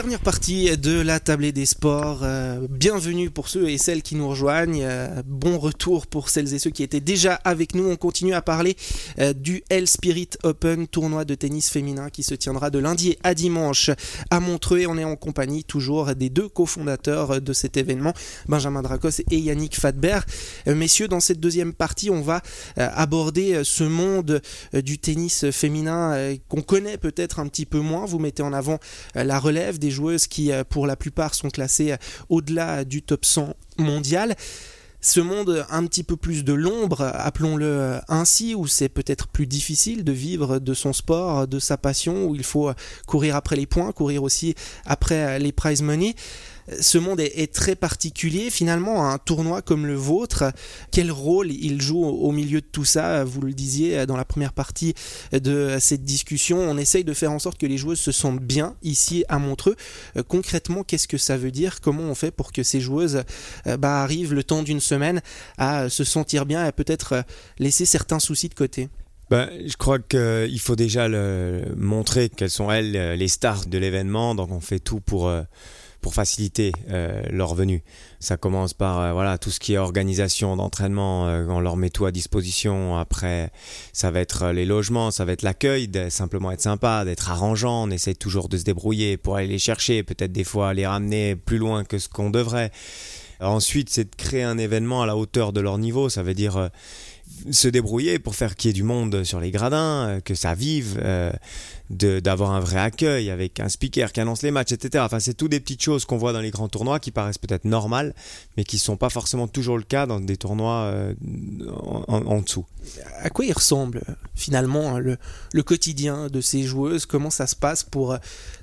Dernière partie de la tablée des sports. Euh, bienvenue pour ceux et celles qui nous rejoignent. Euh, bon retour pour celles et ceux qui étaient déjà avec nous. On continue à parler euh, du Hell Spirit Open, tournoi de tennis féminin qui se tiendra de lundi à dimanche à Montreux. Et on est en compagnie toujours des deux cofondateurs de cet événement, Benjamin Dracos et Yannick Fadber. messieurs, dans cette deuxième partie, on va aborder ce monde du tennis féminin qu'on connaît peut-être un petit peu moins. Vous mettez en avant la relève des joueuses qui, euh, pour la plupart, sont classées euh, au-delà du top 100 mondial. Ce monde un petit peu plus de l'ombre, appelons-le euh, ainsi, où c'est peut-être plus difficile de vivre de son sport, de sa passion, où il faut courir après les points, courir aussi après les prize money ce monde est, très particulier. Finalement, un tournoi comme le vôtre, quel rôle il joue au milieu de tout ça? Vous le disiez dans la première partie de cette discussion, on essaye de faire en sorte que les joueuses se sentent bien ici à Montreux. Euh, concrètement, qu'est-ce que ça veut dire? Comment on fait pour que ces joueuses euh, bah, arrivent le temps d'une semaine à se sentir bien et peut-être euh, laisser certains soucis de côté? Ben, je crois qu'il faut déjà montrer quelles sont elles les stars de l'événement. Donc on fait tout pour pour faciliter euh, leur venue. Ça commence par euh, voilà tout ce qui est organisation d'entraînement, euh, on leur met tout à disposition. Après, ça va être les logements, ça va être l'accueil, simplement être sympa, d'être arrangeant. On essaie toujours de se débrouiller pour aller les chercher, peut-être des fois les ramener plus loin que ce qu'on devrait. Ensuite, c'est de créer un événement à la hauteur de leur niveau. Ça veut dire se débrouiller pour faire qu'il y ait du monde sur les gradins, euh, que ça vive, euh, d'avoir un vrai accueil avec un speaker qui annonce les matchs, etc. Enfin, c'est toutes des petites choses qu'on voit dans les grands tournois qui paraissent peut-être normales, mais qui ne sont pas forcément toujours le cas dans des tournois euh, en, dessous. À quoi il ressemble finalement le, le, quotidien de ces joueuses? Comment ça se passe pour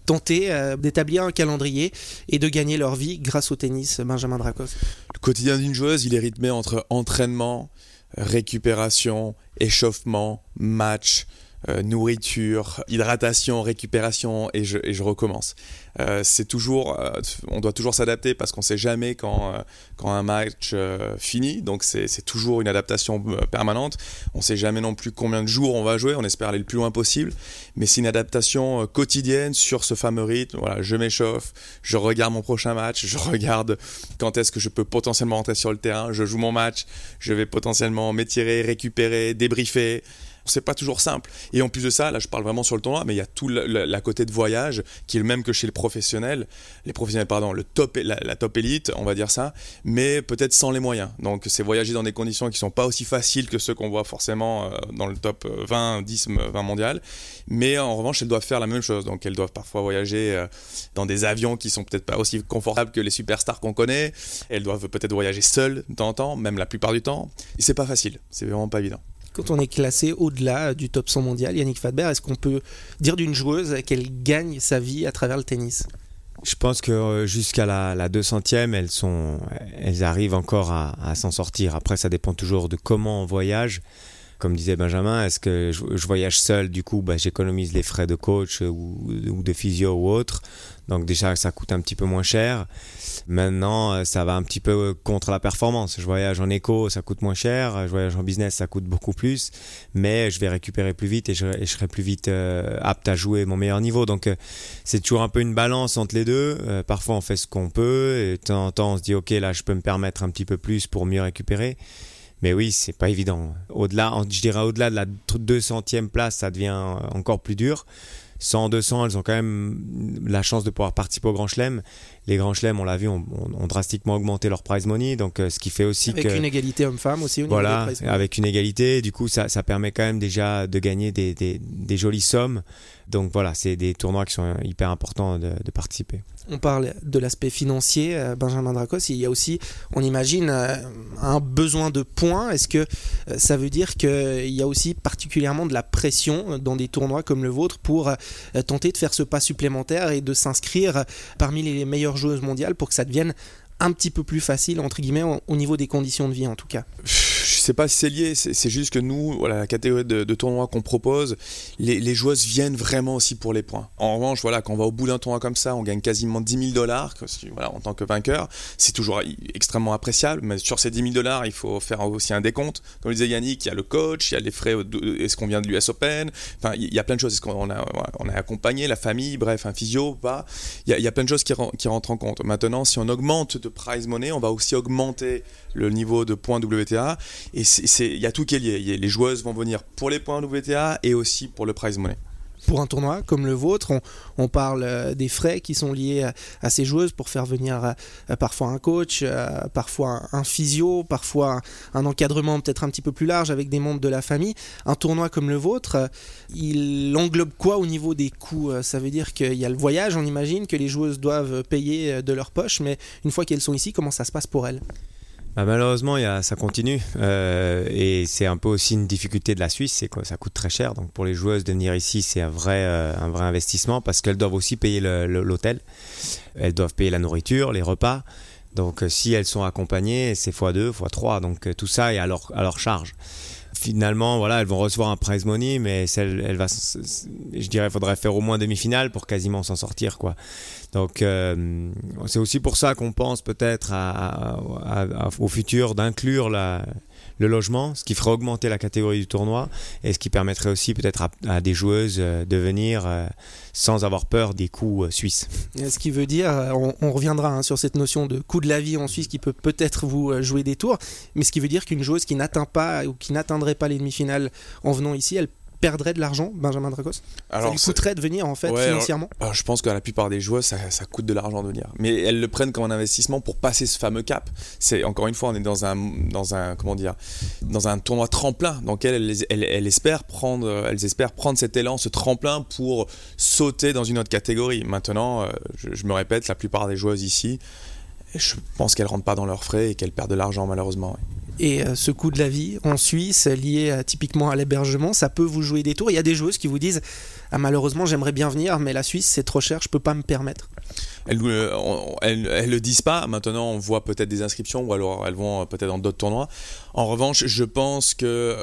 tenter d'établir un calendrier et de gagner leur vie grâce au tennis, Benjamin Dracos Le quotidien d'une joueuse, il est rythmé entre entraînement, récupération, échauffement, match, euh, nourriture, hydratation, récupération et je, recommence. Euh, c'est toujours, euh, on doit toujours s'adapter parce qu'on sait jamais quand, quand un match finit, donc c'est toujours une adaptation permanente. On sait jamais non plus combien de jours on va jouer, on espère aller le plus loin possible, mais c'est une adaptation quotidienne sur ce fameux rythme. Voilà, je m'échauffe, je regarde mon prochain match, je regarde quand est-ce que je peux potentiellement rentrer sur le terrain, je joue mon match, je vais potentiellement m'étirer, récupérer, débriefer c'est pas toujours simple. Et en plus de ça, là je parle vraiment sur le tournoi, mais il y a tout la, côté de voyage qui est le même que chez les professionnels, les professionnels pardon, le top, la, la top élite, on va dire ça, mais peut-être sans les moyens. Donc c'est voyager dans des conditions qui sont pas aussi faciles que ceux qu'on voit forcément euh, dans le top 20, 10, 20 mondial, mais en revanche elles doivent faire la même chose. Donc elles doivent parfois voyager euh, dans des avions qui sont peut-être pas aussi confortables que les superstars qu'on connaît. Elles doivent peut-être voyager seules de temps en temps, même la plupart du temps. Et c'est pas facile, c'est vraiment pas évident quand on est classé au-delà du top 100 mondial, Yannick Fadber, est-ce qu'on peut dire d'une joueuse qu'elle gagne sa vie à travers le tennis? Je pense que euh, jusqu'à la, 200e, elles, sont, elles arrivent encore à, s'en sortir. Après, ça dépend toujours de comment on voyage. Comme disait Benjamin, est-ce que je, voyage seul, du coup, bah, j'économise les frais de coach ou, de physio ou autre. Donc déjà, ça coûte un petit peu moins cher. Maintenant, euh, ça va un petit peu contre la performance. Je voyage en éco, ça coûte moins cher. Je voyage en business, ça coûte beaucoup plus. Mais je vais récupérer plus vite et je, serai plus vite euh, apte à jouer mon meilleur niveau. Donc, euh, c'est toujours un peu une balance entre les deux. parfois, on fait ce qu'on peut. Et de temps en temps, on se dit, OK, là, je peux me permettre un petit peu plus pour mieux récupérer. Mais oui, c'est pas évident. Au-delà, je dirais au-delà de la 200e place, ça devient encore plus dur. 100, 200, elles ont quand même la chance de pouvoir participer au Grand Chelem. Les Grands Chelem, on l'a vu, ont, drastiquement augmenté leur prize money, donc euh, ce qui fait aussi avec que... Une égalité homme-femme aussi au voilà, avec une égalité, du coup ça, ça, permet quand même déjà de gagner des, des, des jolies sommes. Donc voilà, c'est des tournois qui sont hyper importants de, de participer on parle de l'aspect financier, euh, Benjamin Dracos, il y a aussi, on imagine, euh, un besoin de points. Est-ce que ça veut dire qu'il y a aussi particulièrement de la pression dans des tournois comme le vôtre pour tenter de faire ce pas supplémentaire et de s'inscrire parmi les meilleures joueuses mondiales pour que ça devienne un petit peu plus facile, entre guillemets, au niveau des conditions de vie en tout cas sais pas c'est lié, c'est juste que nous, voilà, la catégorie de, de tournoi qu'on propose, les, joueuses viennent vraiment aussi pour les points. En revanche, voilà, quand on va au bout d'un tournoi comme ça, on gagne quasiment 10 000 dollars en tant que vainqueur. C'est toujours extrêmement appréciable, mais sur ces 10 000 dollars, il faut faire aussi un décompte. Comme disait Yannick, il y a le coach, il y a les frais, est-ce qu'on vient de l'US Open, enfin, il y a plein de choses. Est-ce qu'on a, on a accompagné la famille, bref, un physio, pas. Il y, a, plein de choses qui, rentrent en compte. Maintenant, si on augmente de prize money, on va aussi augmenter le niveau de points WTA. Il y a tout qui est lié. Les joueuses vont venir pour les points WTA et aussi pour le prize money pour un tournoi comme le vôtre. On, parle euh, des frais qui sont liés à, ces joueuses pour faire venir euh, parfois un coach, euh, parfois un, physio, parfois un, encadrement peut-être un petit peu plus large avec des membres de la famille. Un tournoi comme le vôtre, il englobe quoi au niveau des coûts Ça veut dire qu'il y a le voyage, on imagine, que les joueuses doivent payer de leur poche, mais une fois qu'elles sont ici, comment ça se passe pour elles? Bah, malheureusement, ça continue. Euh, et c'est un peu aussi une difficulté de la Suisse, c'est que ça coûte très cher. Donc pour les joueuses de venir ici, c'est un vrai, euh, investissement parce qu'elles doivent aussi payer l'hôtel. Elles doivent payer la nourriture, les repas. Donc euh, si elles sont accompagnées, c'est x2, x3. Donc tout ça est à leur charge finalement, voilà, elles vont recevoir un prize money, mais celle, elle va, je dirais, il faudrait faire au moins demi-finale pour quasiment s'en sortir, quoi. Donc, euh, c'est aussi pour ça qu'on pense peut-être au futur d'inclure la, le logement, ce qui ferait augmenter la catégorie du tournoi et ce qui permettrait aussi peut-être à, des joueuses euh, de venir euh, sans avoir peur des coûts euh, suisses. Ce qui veut dire, on, reviendra hein, sur cette notion de coût de la vie en Suisse qui peut peut-être vous jouer des tours, mais ce qui veut dire qu'une joueuse qui n'atteint pas ou qui n'atteindrait pas les demi-finales en venant ici, elle perdrait de l'argent, Benjamin Dracos Alors, Ça lui coûterait de venir en fait financièrement alors, Je pense que la plupart des joueurs, ça, ça coûte de l'argent de venir. Mais elles le prennent comme un investissement pour passer ce fameux cap. C'est encore une fois, on est dans un, dans un, comment dire, dans un tournoi tremplin dans lequel elles, elles, elles, espèrent prendre, elles espèrent prendre cet élan, ce tremplin pour sauter dans une autre catégorie. Maintenant, euh, je, je me répète, la plupart des joueuses ici, je pense qu'elles rentrent pas dans leurs frais et qu'elles perdent de l'argent malheureusement et euh, ce coût de la vie en Suisse lié euh, typiquement à l'hébergement, ça peut vous jouer des tours. Il y a des joueuses qui vous disent ah, malheureusement j'aimerais bien venir, mais la Suisse c'est trop cher, je peux pas me permettre. Elles, euh, elles, le disent pas. Maintenant, on voit peut-être des inscriptions ou alors elles vont peut-être dans d'autres tournois. En revanche, je pense que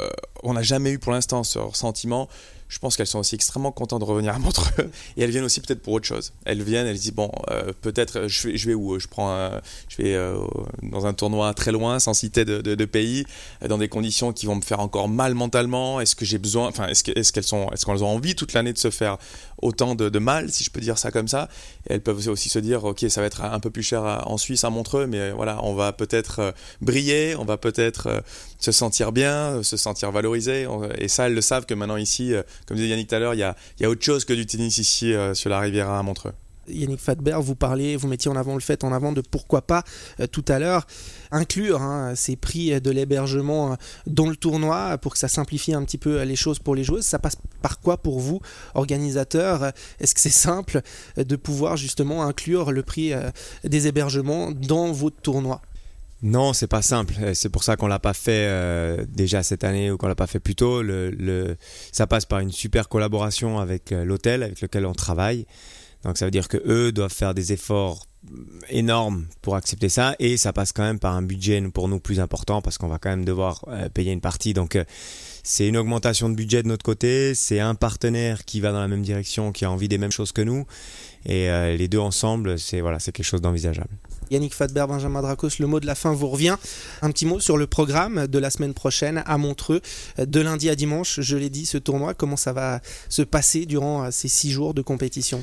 on n'a jamais eu pour l'instant ce ressentiment je pense qu'elles sont aussi extrêmement contentes de revenir à Montreux et elles viennent aussi peut-être pour autre chose. Elles viennent, elles disent bon, euh, peut-être je vais, où Je prends, je vais euh, dans un tournoi très loin, sans citer de, pays, dans des conditions qui vont me faire encore mal mentalement. Est-ce que j'ai besoin Enfin, est-ce qu'elles est sont, est-ce qu'elles ont envie toute l'année de se faire autant de, mal, si je peux dire ça comme ça? Et Elles peuvent aussi se dire ok, ça va être un peu plus cher en Suisse à Montreux, mais voilà, on va peut-être euh, briller, on va peut-être se sentir bien, se sentir valorisé. Et ça, elles le savent que maintenant ici comme disait Yannick tout à l'heure, il y a, autre chose que du tennis ici euh, sur la Riviera à Montreux. Yannick Fatber, vous parliez, vous mettiez en avant le fait en avant de pourquoi pas euh, tout à l'heure inclure hein, ces prix de l'hébergement euh, dans le tournoi pour que ça simplifie un petit peu les choses pour les joueuses. Ça passe par quoi pour vous, organisateurs? Est-ce que c'est simple de pouvoir justement inclure le prix des hébergements dans votre tournoi? Non, c'est pas simple. C'est pour ça qu'on l'a pas fait euh, déjà cette année ou qu'on l'a pas fait plus tôt. Ça passe par une super collaboration avec euh, l'hôtel avec lequel on travaille. Donc ça veut dire que eux doivent faire des efforts énormes pour accepter ça et ça passe quand même par un budget pour nous plus important parce qu'on va quand même devoir euh, payer une partie. Donc c'est une augmentation de budget de notre côté, c'est un partenaire qui va dans la même direction, qui a envie des mêmes choses que nous et les deux ensemble, c'est voilà, c'est quelque chose d'envisageable. Yannick Fadber, Benjamin Dracos, le mot de la fin vous revient. Un petit mot sur le programme de la semaine prochaine à Montreux, de lundi à dimanche. Je l'ai dit, ce tournoi, comment ça va se passer durant ces six jours de compétition?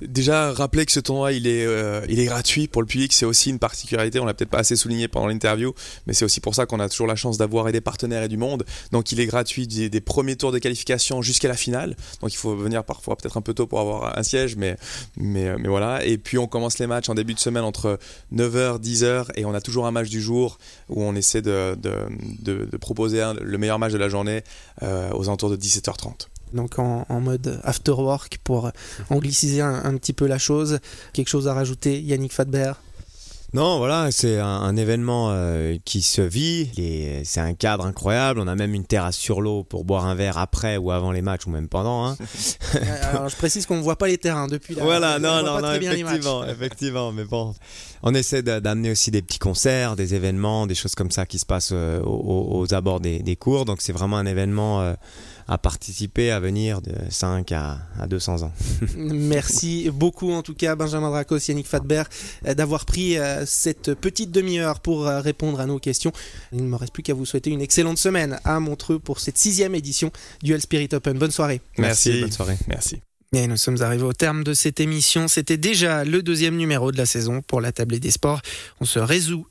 Déjà, rappeler que ce tournoi, il est, euh, il est gratuit pour le public. C'est aussi une particularité. On l'a peut-être pas assez souligné pendant l'interview, mais c'est aussi pour ça qu'on a toujours la chance d'avoir des partenaires et du monde. Donc, il est gratuit des, premiers tours de qualification jusqu'à la finale. Donc, il faut venir parfois peut-être un peu tôt pour avoir un siège, mais, mais, mais voilà. Et puis, on commence les matchs en début de semaine entre 9h, 10h, et on a toujours un match du jour où on essaie de, de, proposer le meilleur match de la journée euh, aux alentours de 17h30 donc en, mode after work pour angliciser un, un, petit peu la chose. Quelque chose à rajouter, Yannick Fadber Non, voilà, c'est un, un événement euh, qui se vit. C'est un cadre incroyable. On a même une terrasse sur l'eau pour boire un verre après ou avant les matchs ou même pendant. hein. Alors, je précise qu'on ne voit pas les terrains depuis là. Voilà, On non, non, non, effectivement, effectivement, mais bon, on essaie d'amener aussi des petits concerts, des événements, des choses comme ça qui se passent euh, aux, aux abords des, des cours. Donc c'est vraiment un événement euh, à participer, à venir de 5 à, à 200 ans. Merci beaucoup en tout cas Benjamin Dracos, Yannick Fadber euh, d'avoir pris euh, cette petite demi-heure pour euh, répondre à nos questions. Il ne me reste plus qu'à vous souhaiter une excellente semaine à Montreux pour cette sixième édition du Hell Spirit Open. Bonne soirée. Merci. bonne soirée. Merci. Et nous sommes arrivés au terme de cette émission. C'était déjà le deuxième numéro de la saison pour la tablée des sports. On se,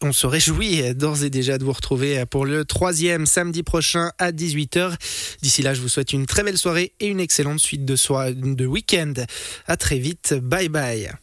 on se réjouit d'ores et déjà de vous retrouver pour le troisième samedi prochain à 18h. D'ici là, je vous souhaite une très belle soirée et une excellente suite de, soi- de week-end. À très vite. Bye bye.